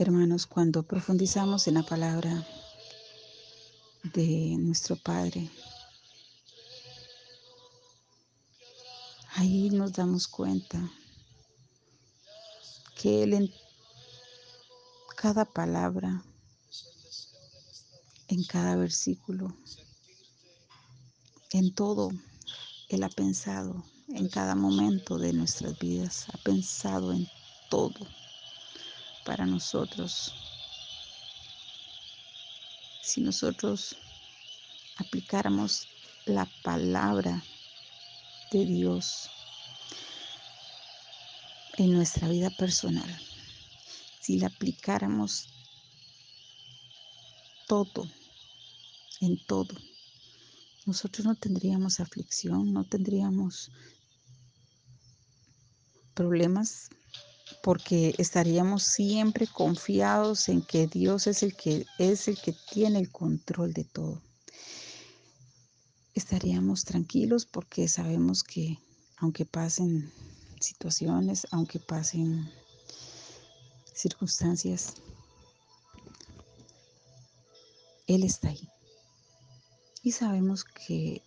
Hermanos, cuando profundizamos en la palabra de nuestro Padre, ahí nos damos cuenta que Él en cada palabra, en cada versículo, en todo, Él ha pensado en cada momento de nuestras vidas, ha pensado en todo para nosotros. Si nosotros aplicáramos la palabra de Dios en nuestra vida personal, si la aplicáramos todo, en todo, nosotros no tendríamos aflicción, no tendríamos problemas porque estaríamos siempre confiados en que Dios es el que es el que tiene el control de todo. Estaríamos tranquilos porque sabemos que aunque pasen situaciones, aunque pasen circunstancias, Él está ahí. Y sabemos que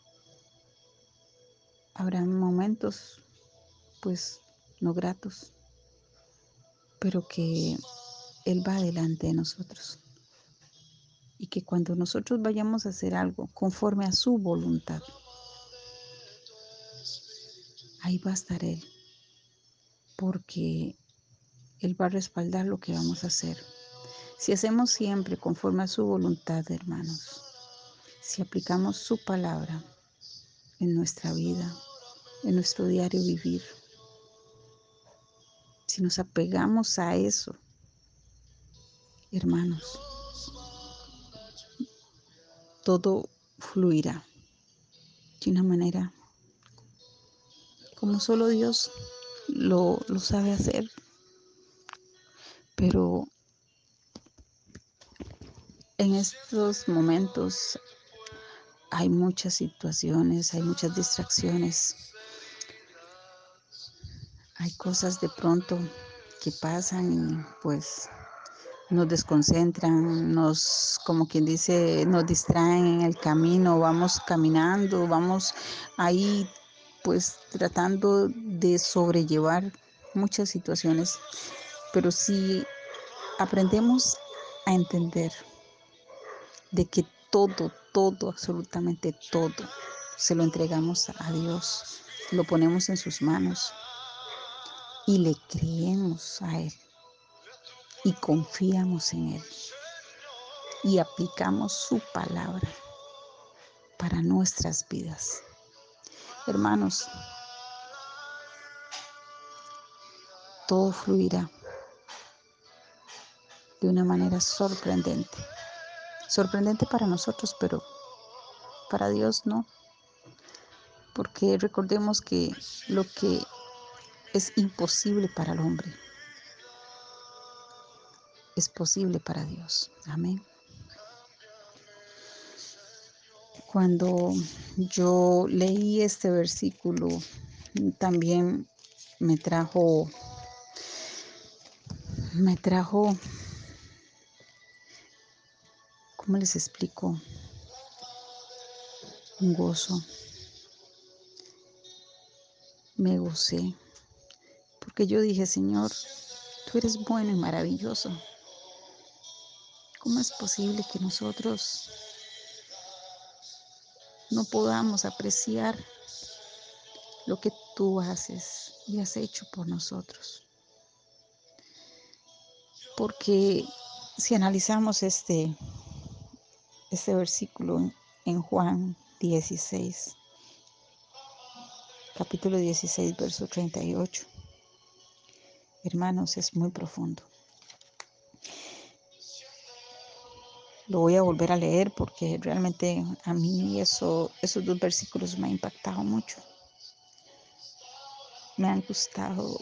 habrá momentos pues no gratos, pero que Él va delante de nosotros. Y que cuando nosotros vayamos a hacer algo conforme a su voluntad, ahí va a estar Él, porque Él va a respaldar lo que vamos a hacer. Si hacemos siempre conforme a su voluntad, hermanos, si aplicamos su palabra en nuestra vida, en nuestro diario vivir, si nos apegamos a eso, hermanos, todo fluirá de una manera como solo Dios lo, lo sabe hacer. Pero en estos momentos hay muchas situaciones, hay muchas distracciones hay cosas de pronto que pasan y pues nos desconcentran, nos, como quien dice, nos distraen en el camino, vamos caminando, vamos ahí pues tratando de sobrellevar muchas situaciones, pero si aprendemos a entender de que todo, todo, absolutamente todo, se lo entregamos a Dios, lo ponemos en sus manos, y le creemos a Él y confiamos en Él y aplicamos su palabra para nuestras vidas. Hermanos, todo fluirá de una manera sorprendente. Sorprendente para nosotros, pero para Dios no. Porque recordemos que lo que es imposible para el hombre. Es posible para Dios. Amén. Cuando yo leí este versículo, también me trajo, me trajo, ¿cómo les explico? Un gozo. Me gocé porque yo dije, Señor, tú eres bueno y maravilloso. ¿Cómo es posible que nosotros no podamos apreciar lo que tú haces y has hecho por nosotros? Porque si analizamos este, este versículo en Juan 16, capítulo 16, verso 38, Hermanos, es muy profundo. Lo voy a volver a leer porque realmente a mí eso, esos dos versículos me han impactado mucho. Me han gustado.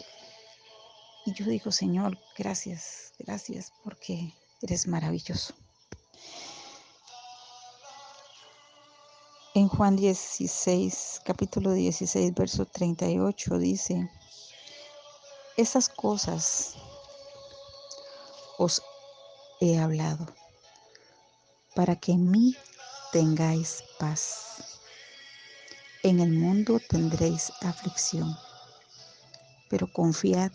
Y yo digo, Señor, gracias, gracias porque eres maravilloso. En Juan 16, capítulo 16, verso 38 dice, esas cosas os he hablado, para que en mí tengáis paz. En el mundo tendréis aflicción, pero confiad,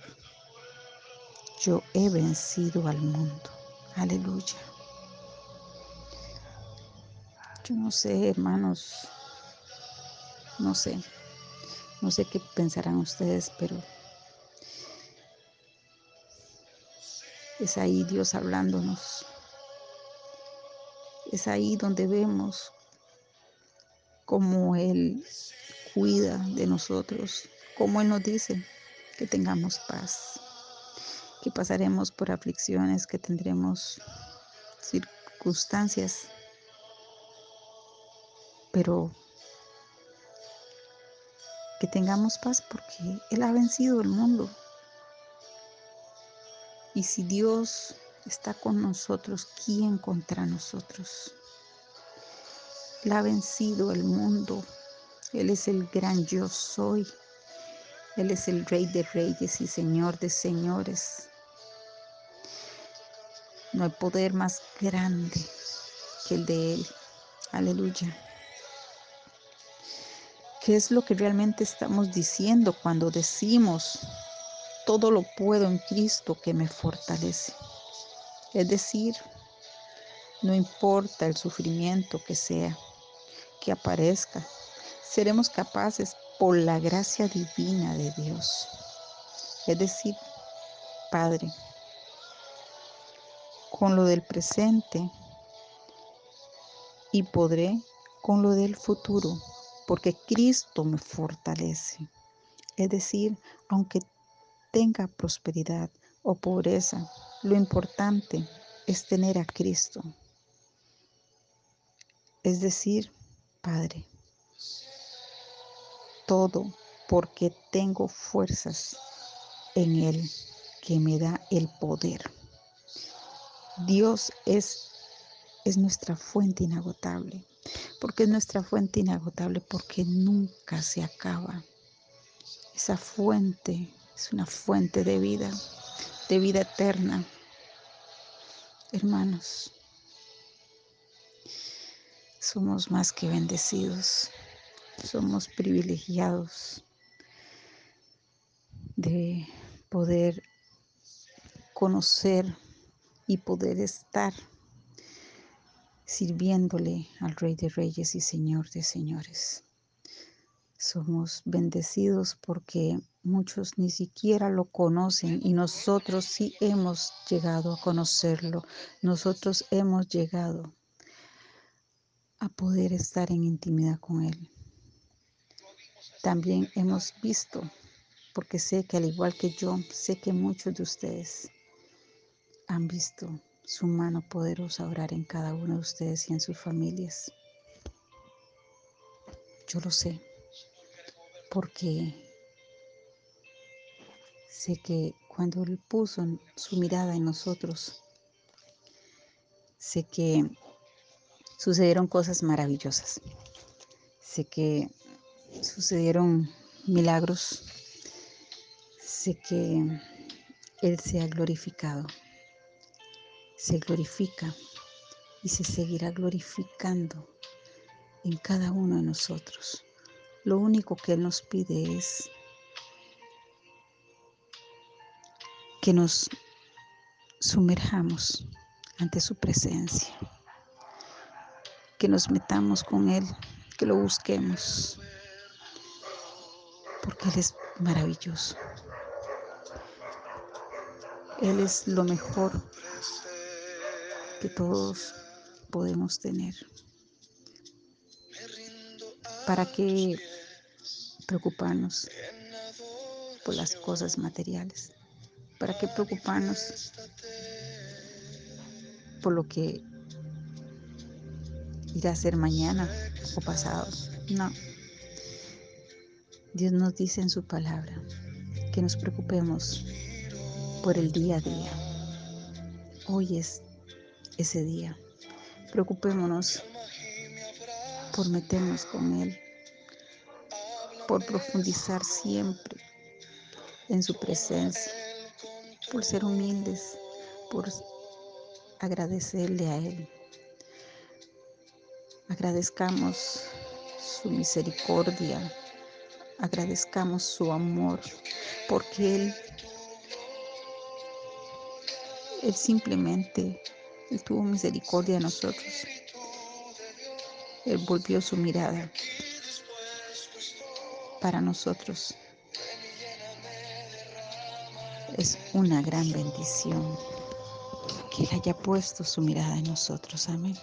yo he vencido al mundo. Aleluya. Yo no sé, hermanos, no sé, no sé qué pensarán ustedes, pero es ahí Dios hablándonos. Es ahí donde vemos cómo Él cuida de nosotros, cómo Él nos dice que tengamos paz, que pasaremos por aflicciones, que tendremos circunstancias, pero que tengamos paz porque Él ha vencido el mundo. Y si Dios está con nosotros, ¿quién contra nosotros? Él ha vencido el mundo. Él es el gran yo soy. Él es el rey de reyes y señor de señores. No hay poder más grande que el de Él. Aleluya. ¿Qué es lo que realmente estamos diciendo cuando decimos, todo lo puedo en Cristo que me fortalece? Es decir, no importa el sufrimiento que sea, que aparezca, seremos capaces por la gracia divina de Dios. Es decir, Padre, con lo del presente y podré con lo del futuro, porque Cristo me fortalece. Es decir, aunque tenga prosperidad o pobreza, lo importante es tener a Cristo. Es decir, Padre, todo porque tengo fuerzas en Él que me da el poder. Dios es, es nuestra fuente inagotable. porque es nuestra fuente inagotable? Porque nunca se acaba. Esa fuente es una fuente de vida, de vida eterna. Hermanos, somos más que bendecidos, somos privilegiados de poder conocer y poder estar sirviéndole al Rey de Reyes y Señor de Señores. Somos bendecidos porque muchos ni siquiera lo conocen y nosotros sí hemos llegado a conocerlo. Nosotros hemos llegado a poder estar en intimidad con Él. También hemos visto, porque sé que al igual que yo, sé que muchos de ustedes han visto su mano poderosa orar en cada uno de ustedes y en sus familias. Yo lo sé, porque sé que cuando Él puso su mirada en nosotros, sé que sucedieron cosas maravillosas. Sé que sucedieron milagros. Sé que Él se ha glorificado se glorifica y se seguirá glorificando en cada uno de nosotros. Lo único que Él nos pide es que nos sumerjamos ante su presencia, que nos metamos con Él, que lo busquemos, porque Él es maravilloso. Él es lo mejor que todos podemos tener. ¿Para qué preocuparnos por las cosas materiales? ¿Para qué preocuparnos por lo que irá a ser mañana o pasado? No. Dios nos dice en su palabra que nos preocupemos por el día a día. Hoy es ese día. Preocupémonos por meternos con Él, por profundizar siempre en su presencia, por ser humildes, por agradecerle a Él. Agradezcamos su misericordia, agradezcamos su amor, porque Él, Él simplemente, Él tuvo misericordia de nosotros. Él volvió su mirada para nosotros. Es una gran bendición que Él haya puesto su mirada en nosotros. Amén.